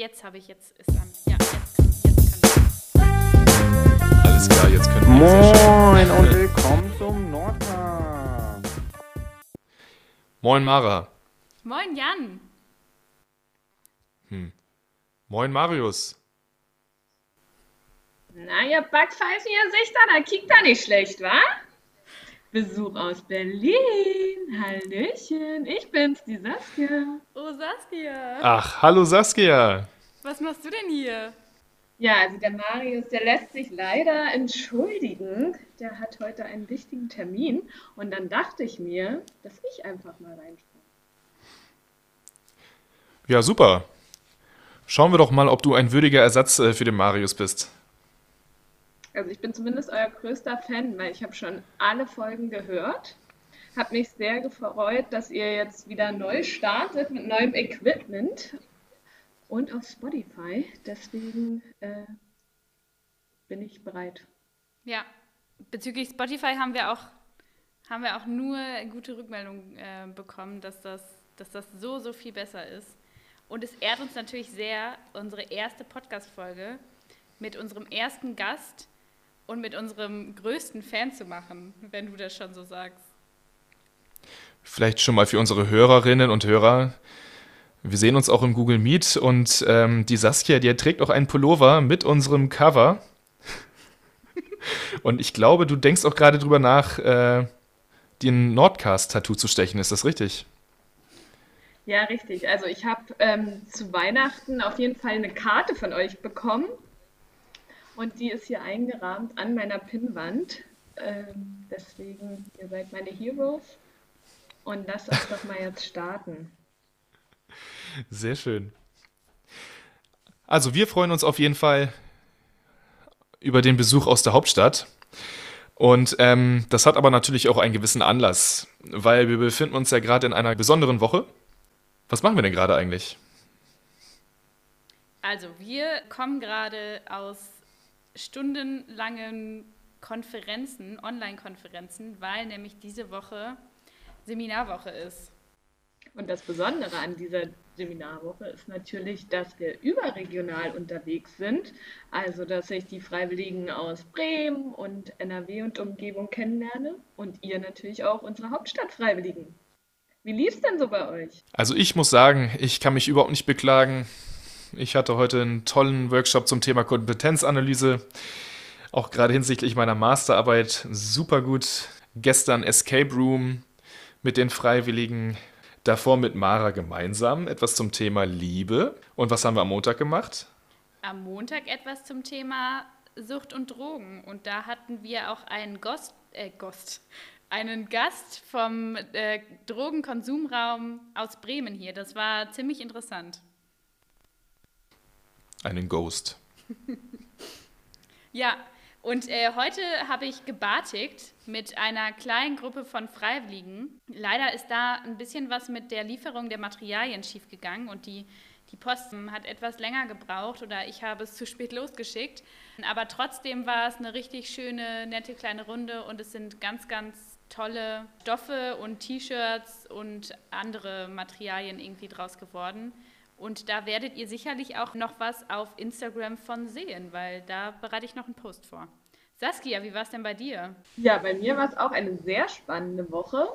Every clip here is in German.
jetzt habe ich, jetzt ist an. Ja, jetzt kann, jetzt kann Alles klar, jetzt können wir. Moin und willkommen zum Nordcast. Moin Mara. Moin Jan. Moin Marius. Na, ihr Backpfeifen, ihr Sichter, da kickt da nicht schlecht, wa? Besuch aus Berlin. Hallöchen, ich bin's, die Saskia. Oh Saskia. Ach, hallo Saskia. Was machst du denn hier? Ja, also der Marius, der lässt sich leider entschuldigen. Der hat heute einen wichtigen Termin. Und dann dachte ich mir, dass ich einfach mal reinschaue. Ja, super. Schauen wir doch mal, ob du ein würdiger Ersatz äh, für den Marius bist. Also ich bin zumindest euer größter Fan, weil ich habe schon alle Folgen gehört. Habe mich sehr gefreut, dass ihr jetzt wieder neu startet mit neuem Equipment und auf Spotify. Deswegen äh, bin ich bereit. Ja, bezüglich Spotify haben wir auch, haben wir auch nur gute Rückmeldungen äh, bekommen, dass das, dass das so, so viel besser ist. Und es ehrt uns natürlich sehr, unsere erste Podcast-Folge mit unserem ersten Gast und mit unserem größten Fan zu machen, wenn du das schon so sagst. Vielleicht schon mal für unsere Hörerinnen und Hörer. Wir sehen uns auch im Google Meet und ähm, die Saskia, die trägt auch einen Pullover mit unserem Cover. Und ich glaube, du denkst auch gerade drüber nach, äh, den Nordcast-Tattoo zu stechen. Ist das richtig? Ja, richtig. Also ich habe ähm, zu Weihnachten auf jeden Fall eine Karte von euch bekommen. Und die ist hier eingerahmt an meiner Pinnwand. Ähm, deswegen, ihr seid meine Heroes. Und lasst uns doch mal jetzt starten. Sehr schön. Also wir freuen uns auf jeden Fall über den Besuch aus der Hauptstadt. Und ähm, das hat aber natürlich auch einen gewissen Anlass, weil wir befinden uns ja gerade in einer besonderen Woche. Was machen wir denn gerade eigentlich? Also, wir kommen gerade aus stundenlangen Konferenzen, Online-Konferenzen, weil nämlich diese Woche Seminarwoche ist. Und das Besondere an dieser Seminarwoche ist natürlich, dass wir überregional unterwegs sind. Also, dass ich die Freiwilligen aus Bremen und NRW und Umgebung kennenlerne und ihr natürlich auch unsere Hauptstadtfreiwilligen. Wie lief's denn so bei euch? Also ich muss sagen, ich kann mich überhaupt nicht beklagen. Ich hatte heute einen tollen Workshop zum Thema Kompetenzanalyse. Auch gerade hinsichtlich meiner Masterarbeit super gut. Gestern Escape Room mit den Freiwilligen. Davor mit Mara gemeinsam etwas zum Thema Liebe. Und was haben wir am Montag gemacht? Am Montag etwas zum Thema Sucht und Drogen. Und da hatten wir auch einen Gast, äh, Gast, einen Gast vom äh, Drogenkonsumraum aus Bremen hier. Das war ziemlich interessant. Einen Ghost. Ja, und äh, heute habe ich gebartigt mit einer kleinen Gruppe von Freiwilligen. Leider ist da ein bisschen was mit der Lieferung der Materialien schiefgegangen und die, die Post hat etwas länger gebraucht oder ich habe es zu spät losgeschickt. Aber trotzdem war es eine richtig schöne, nette kleine Runde und es sind ganz, ganz tolle Stoffe und T-Shirts und andere Materialien irgendwie draus geworden. Und da werdet ihr sicherlich auch noch was auf Instagram von sehen, weil da bereite ich noch einen Post vor. Saskia, wie war es denn bei dir? Ja, bei mir war es auch eine sehr spannende Woche.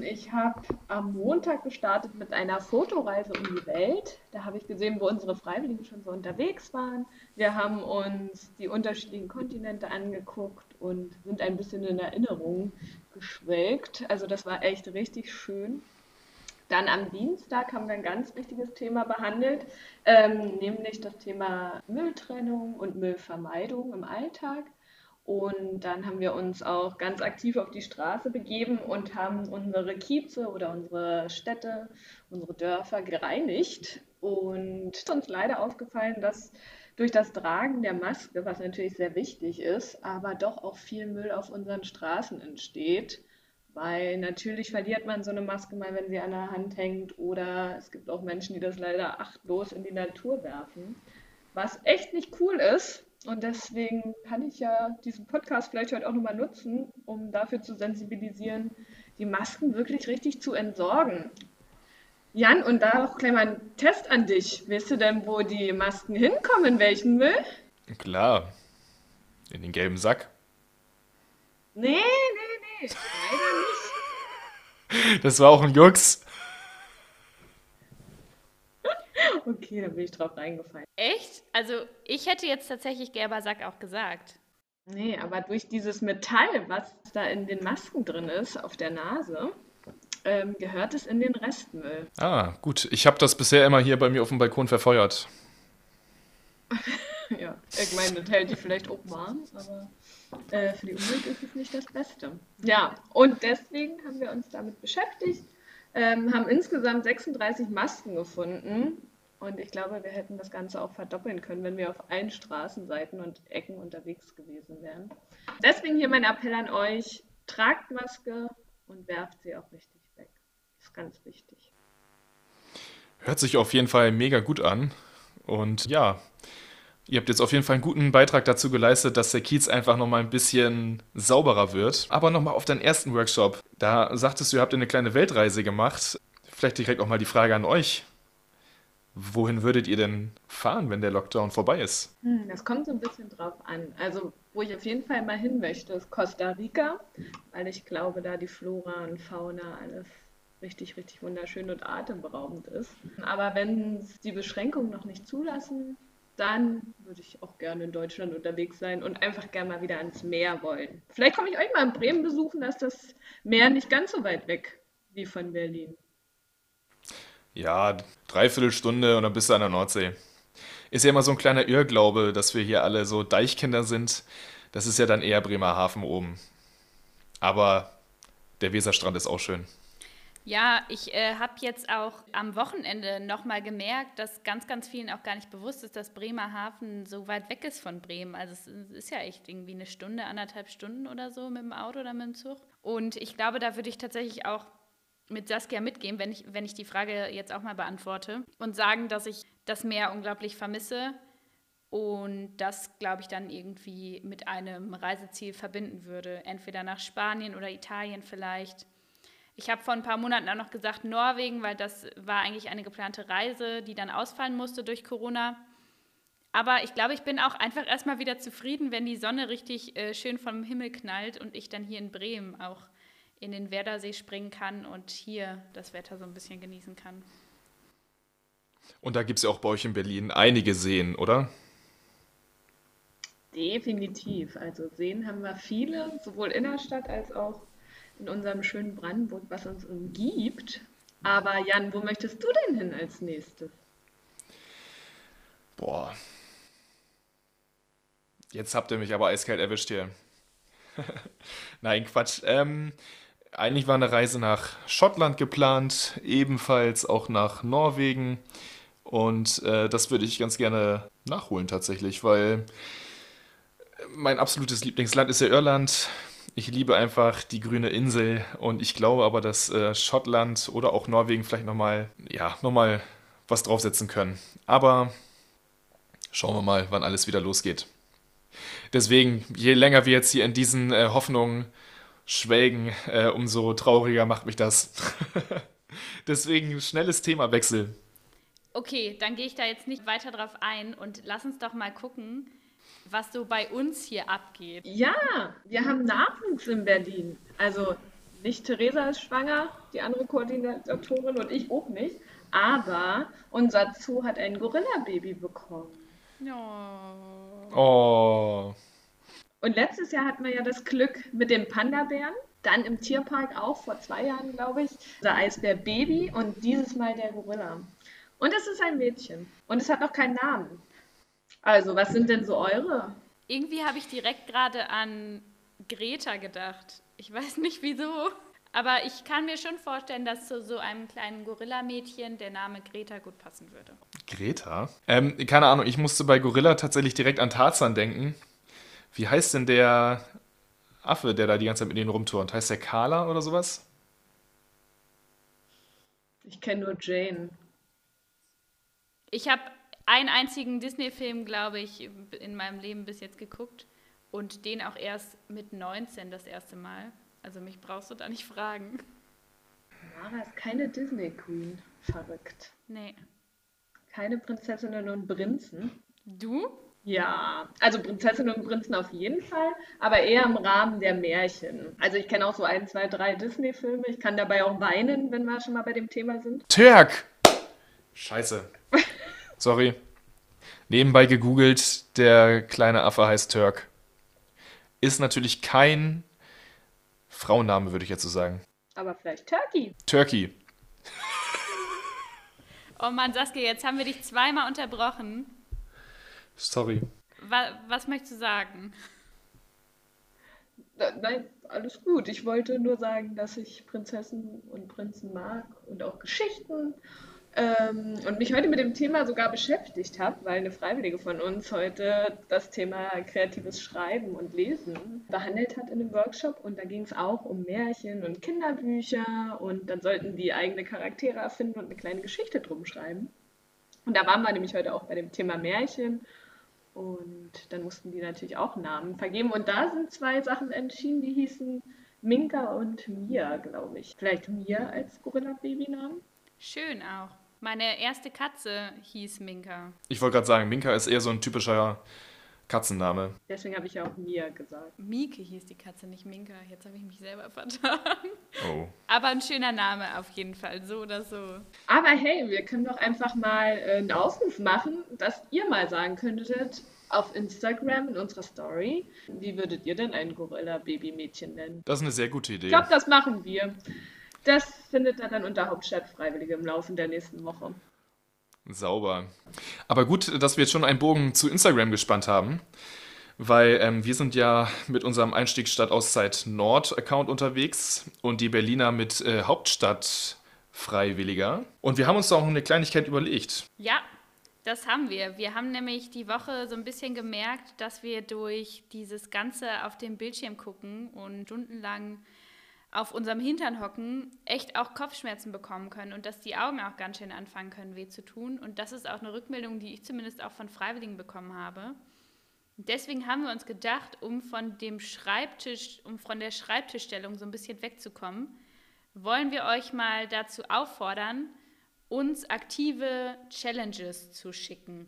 Ich habe am Montag gestartet mit einer Fotoreise um die Welt. Da habe ich gesehen, wo unsere Freiwilligen schon so unterwegs waren. Wir haben uns die unterschiedlichen Kontinente angeguckt und sind ein bisschen in Erinnerung geschwelgt. Also das war echt richtig schön. Dann am Dienstag haben wir ein ganz wichtiges Thema behandelt, ähm, nämlich das Thema Mülltrennung und Müllvermeidung im Alltag. Und dann haben wir uns auch ganz aktiv auf die Straße begeben und haben unsere Kieze oder unsere Städte, unsere Dörfer gereinigt. Und es ist uns leider aufgefallen, dass durch das Tragen der Maske, was natürlich sehr wichtig ist, aber doch auch viel Müll auf unseren Straßen entsteht. Weil natürlich verliert man so eine Maske mal, wenn sie an der Hand hängt. Oder es gibt auch Menschen, die das leider achtlos in die Natur werfen. Was echt nicht cool ist. Und deswegen kann ich ja diesen Podcast vielleicht heute auch nochmal nutzen, um dafür zu sensibilisieren, die Masken wirklich richtig zu entsorgen. Jan, und da auch gleich mal ein Test an dich. Weißt du denn, wo die Masken hinkommen, in welchen Müll? Klar. In den gelben Sack. Nee, nee, nee, leider nicht. Das war auch ein Jux. Okay, da bin ich drauf reingefallen. Echt? Also ich hätte jetzt tatsächlich gelber Sack auch gesagt. Nee, aber durch dieses Metall, was da in den Masken drin ist, auf der Nase, ähm, gehört es in den Restmüll. Ah, gut. Ich habe das bisher immer hier bei mir auf dem Balkon verfeuert. Ich meine, das hält die vielleicht auch warm, aber äh, für die Umwelt ist es nicht das Beste. Ja, und deswegen haben wir uns damit beschäftigt, ähm, haben insgesamt 36 Masken gefunden. Und ich glaube, wir hätten das Ganze auch verdoppeln können, wenn wir auf allen Straßenseiten und Ecken unterwegs gewesen wären. Deswegen hier mein Appell an euch, tragt Maske und werft sie auch richtig weg. Ist ganz wichtig. Hört sich auf jeden Fall mega gut an. Und ja, ihr habt jetzt auf jeden Fall einen guten Beitrag dazu geleistet, dass der Kiez einfach nochmal ein bisschen sauberer wird. Aber nochmal auf deinen ersten Workshop. Da sagtest du, ihr habt eine kleine Weltreise gemacht. Vielleicht direkt auch mal die Frage an euch. Wohin würdet ihr denn fahren, wenn der Lockdown vorbei ist? Hm, das kommt so ein bisschen drauf an. Also, wo ich auf jeden Fall mal hin möchte, ist Costa Rica, weil ich glaube, da die Flora und Fauna alles richtig, richtig wunderschön und atemberaubend ist. Aber wenn die Beschränkungen noch nicht zulassen, dann würde ich auch gerne in Deutschland unterwegs sein und einfach gerne mal wieder ans Meer wollen. Vielleicht komme ich euch mal in Bremen besuchen, da ist das Meer nicht ganz so weit weg wie von Berlin. Ja, dreiviertel Stunde und dann bist du an der Nordsee. Ist ja immer so ein kleiner Irrglaube, dass wir hier alle so Deichkinder sind. Das ist ja dann eher Bremerhaven oben. Aber der Weserstrand ist auch schön. Ja, ich äh, habe jetzt auch am Wochenende nochmal gemerkt, dass ganz, ganz vielen auch gar nicht bewusst ist, dass Bremerhaven so weit weg ist von Bremen. Also es ist ja echt irgendwie eine Stunde, anderthalb Stunden oder so mit dem Auto oder mit dem Zug. Und ich glaube, da würde ich tatsächlich auch mit Saskia mitgehen, wenn ich, wenn ich die Frage jetzt auch mal beantworte und sagen, dass ich das Meer unglaublich vermisse und das, glaube ich, dann irgendwie mit einem Reiseziel verbinden würde. Entweder nach Spanien oder Italien vielleicht. Ich habe vor ein paar Monaten auch noch gesagt Norwegen, weil das war eigentlich eine geplante Reise, die dann ausfallen musste durch Corona. Aber ich glaube, ich bin auch einfach erstmal wieder zufrieden, wenn die Sonne richtig äh, schön vom Himmel knallt und ich dann hier in Bremen auch in den Werdersee springen kann und hier das Wetter so ein bisschen genießen kann. Und da gibt es ja auch bei euch in Berlin einige Seen, oder? Definitiv. Also Seen haben wir viele, sowohl in der Stadt als auch in unserem schönen Brandenburg, was uns umgibt. Aber Jan, wo möchtest du denn hin als nächstes? Boah. Jetzt habt ihr mich aber eiskalt erwischt hier. Nein, Quatsch. Ähm, eigentlich war eine Reise nach Schottland geplant, ebenfalls auch nach Norwegen. Und äh, das würde ich ganz gerne nachholen tatsächlich, weil mein absolutes Lieblingsland ist ja Irland. Ich liebe einfach die grüne Insel und ich glaube aber, dass äh, Schottland oder auch Norwegen vielleicht nochmal, ja, nochmal was draufsetzen können. Aber schauen wir mal, wann alles wieder losgeht. Deswegen, je länger wir jetzt hier in diesen äh, Hoffnungen schwelgen, äh, umso trauriger macht mich das. Deswegen schnelles Themawechsel. Okay, dann gehe ich da jetzt nicht weiter drauf ein und lass uns doch mal gucken, was so bei uns hier abgeht. Ja, wir haben Nachwuchs in Berlin. Also nicht Theresa ist schwanger, die andere Koordinatorin und ich auch nicht. Aber unser Zoo hat ein Gorilla-Baby bekommen. Oh. Oh. Und letztes Jahr hatten wir ja das Glück mit dem Panda-Bären. Dann im Tierpark auch vor zwei Jahren, glaube ich, der Eisbär Baby und dieses Mal der Gorilla. Und es ist ein Mädchen. Und es hat noch keinen Namen. Also, was sind denn so eure? Irgendwie habe ich direkt gerade an Greta gedacht. Ich weiß nicht wieso. Aber ich kann mir schon vorstellen, dass zu so einem kleinen Gorilla-Mädchen der Name Greta gut passen würde. Greta? Ähm, keine Ahnung, ich musste bei Gorilla tatsächlich direkt an Tarzan denken. Wie heißt denn der Affe, der da die ganze Zeit mit denen rumturnt? Heißt der Carla oder sowas? Ich kenne nur Jane. Ich habe einen einzigen Disney-Film, glaube ich, in meinem Leben bis jetzt geguckt und den auch erst mit 19 das erste Mal. Also mich brauchst du da nicht fragen. Mara ist keine Disney Queen. Verrückt. Nee. Keine Prinzessinnen und Prinzen. Du? Ja, also Prinzessinnen und Prinzen auf jeden Fall, aber eher im Rahmen der Märchen. Also ich kenne auch so ein, zwei, drei Disney-Filme. Ich kann dabei auch weinen, wenn wir schon mal bei dem Thema sind. Türk! Scheiße. Sorry. Nebenbei gegoogelt, der kleine Affe heißt Turk. Ist natürlich kein Frauenname, würde ich jetzt so sagen. Aber vielleicht Turkey. Turkey. Oh Mann, Saskia, jetzt haben wir dich zweimal unterbrochen. Sorry. Wa was möchtest du sagen? Na- Nein, alles gut. Ich wollte nur sagen, dass ich Prinzessinnen und Prinzen mag und auch Geschichten. Ähm, und mich heute mit dem Thema sogar beschäftigt habe, weil eine Freiwillige von uns heute das Thema kreatives Schreiben und Lesen behandelt hat in einem Workshop. Und da ging es auch um Märchen und Kinderbücher. Und dann sollten die eigene Charaktere erfinden und eine kleine Geschichte drum schreiben. Und da waren wir nämlich heute auch bei dem Thema Märchen. Und dann mussten die natürlich auch Namen vergeben. Und da sind zwei Sachen entschieden, die hießen Minka und Mia, glaube ich. Vielleicht Mia als Gorilla-Babynamen? Schön auch. Meine erste Katze hieß Minka. Ich wollte gerade sagen, Minka ist eher so ein typischer Katzenname. Deswegen habe ich ja auch Mia gesagt. Mieke hieß die Katze, nicht Minka. Jetzt habe ich mich selber vertan. Oh. Aber ein schöner Name auf jeden Fall, so oder so. Aber hey, wir können doch einfach mal äh, einen Aufruf machen, dass ihr mal sagen könntet auf Instagram in unserer Story, wie würdet ihr denn ein Gorilla-Baby-Mädchen nennen? Das ist eine sehr gute Idee. Ich glaube, das machen wir. Das findet ihr dann unter Hauptstadtfreiwillige im Laufe der nächsten Woche. Sauber. Aber gut, dass wir jetzt schon einen Bogen zu Instagram gespannt haben, weil ähm, wir sind ja mit unserem Einstieg Stadt Auszeit Nord Account unterwegs und die Berliner mit äh, Hauptstadt Freiwilliger. Und wir haben uns da auch noch eine Kleinigkeit überlegt. Ja, das haben wir. Wir haben nämlich die Woche so ein bisschen gemerkt, dass wir durch dieses Ganze auf dem Bildschirm gucken und stundenlang auf unserem Hintern hocken, echt auch Kopfschmerzen bekommen können und dass die Augen auch ganz schön anfangen können, weh zu tun. Und das ist auch eine Rückmeldung, die ich zumindest auch von Freiwilligen bekommen habe. Deswegen haben wir uns gedacht, um von dem Schreibtisch, um von der Schreibtischstellung so ein bisschen wegzukommen, wollen wir euch mal dazu auffordern, uns aktive Challenges zu schicken.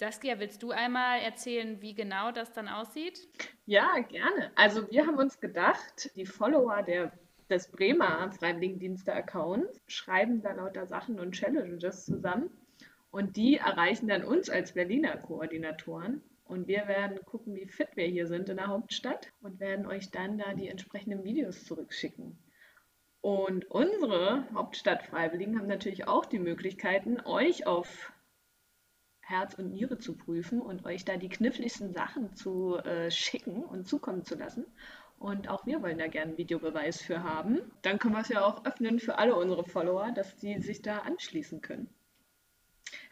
Saskia, willst du einmal erzählen, wie genau das dann aussieht? Ja, gerne. Also wir haben uns gedacht, die Follower der, des Bremer Freiwilligendienste-Accounts schreiben da lauter Sachen und Challenges zusammen und die erreichen dann uns als Berliner Koordinatoren und wir werden gucken, wie fit wir hier sind in der Hauptstadt und werden euch dann da die entsprechenden Videos zurückschicken. Und unsere Hauptstadtfreiwilligen haben natürlich auch die Möglichkeiten, euch auf Herz und Niere zu prüfen und euch da die kniffligsten Sachen zu äh, schicken und zukommen zu lassen. Und auch wir wollen da gerne einen Videobeweis für haben. Dann können wir es ja auch öffnen für alle unsere Follower, dass die sich da anschließen können.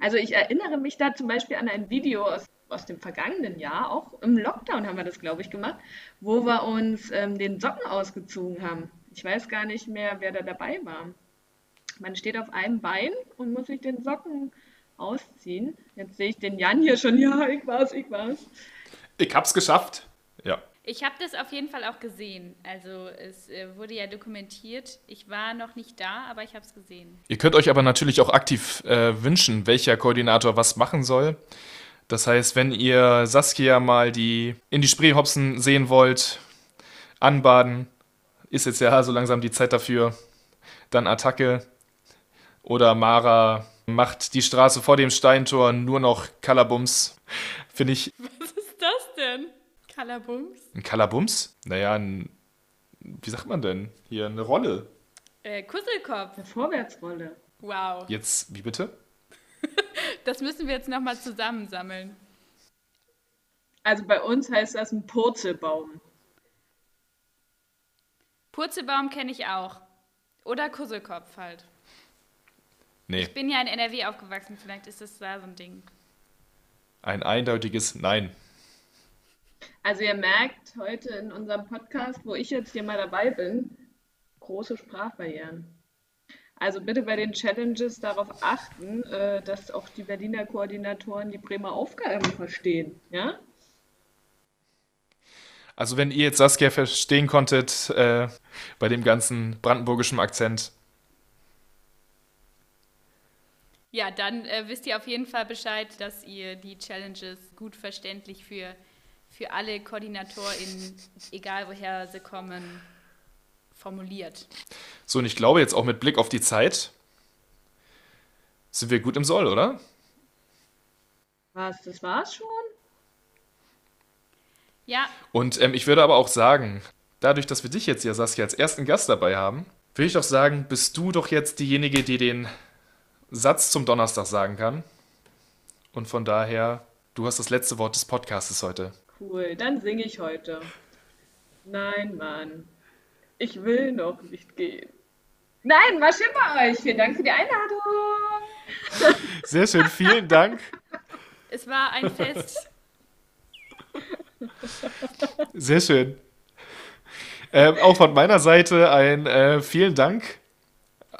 Also ich erinnere mich da zum Beispiel an ein Video aus, aus dem vergangenen Jahr, auch im Lockdown haben wir das, glaube ich, gemacht, wo wir uns ähm, den Socken ausgezogen haben. Ich weiß gar nicht mehr, wer da dabei war. Man steht auf einem Bein und muss sich den Socken ausziehen. Jetzt sehe ich den Jan hier schon. Ja, ich war's, ich war's. Ich hab's geschafft. Ja. Ich habe das auf jeden Fall auch gesehen. Also es äh, wurde ja dokumentiert. Ich war noch nicht da, aber ich habe es gesehen. Ihr könnt euch aber natürlich auch aktiv äh, wünschen, welcher Koordinator was machen soll. Das heißt, wenn ihr Saskia mal die in die Spree hopsen sehen wollt, anbaden, ist jetzt ja so langsam die Zeit dafür. Dann Attacke. Oder Mara macht die Straße vor dem Steintor nur noch Kalabums. Finde ich Was ist das denn? Kalabums? ein Kalabums? Naja, ein, wie sagt man denn? Hier eine Rolle. Äh, Kusselkopf. Eine Vorwärtsrolle. Wow. Jetzt, wie bitte? Das müssen wir jetzt nochmal zusammensammeln. Also bei uns heißt das ein Purzelbaum. Purzelbaum kenne ich auch. Oder Kusselkopf halt. Nee, Ich bin ja in NRW aufgewachsen, vielleicht ist das da so ein Ding. ein eindeutiges Nein. Also ihr merkt heute in unserem Podcast, wo ich jetzt hier mal dabei bin, große Sprachbarrieren. Also bitte bei den Challenges darauf achten, äh, dass auch die Berliner Koordinatoren die Bremer Aufgaben verstehen. Ja? Also wenn ihr jetzt Saskia verstehen konntet äh, bei dem ganzen brandenburgischen Akzent, Ja, dann äh, wisst ihr auf jeden Fall Bescheid, dass ihr die Challenges gut verständlich für, für alle KoordinatorInnen, egal woher sie kommen, formuliert. So, und ich glaube jetzt auch mit Blick auf die Zeit sind wir gut im Soll, oder? Was, das war's schon? Ja, Und ähm, ich würde aber auch sagen, dadurch, dass wir dich jetzt ja, Saskia, als ersten Gast dabei haben, würde ich doch sagen, bist du doch jetzt diejenige, die den Satz zum Donnerstag sagen kann. Und von daher, du hast das letzte Wort des Podcastes heute. Cool, dann singe ich heute. Nein, Mann. Ich will noch nicht gehen. Nein, war schön bei euch. Vielen Dank für die Einladung. Sehr schön, vielen Dank. es war ein Fest. Sehr schön. Ähm, auch von meiner Seite ein äh, vielen Dank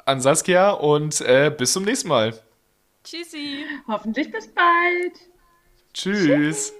an Saskia und äh, bis zum nächsten Mal. Tschüssi. Hoffentlich bis bald. Tschüss.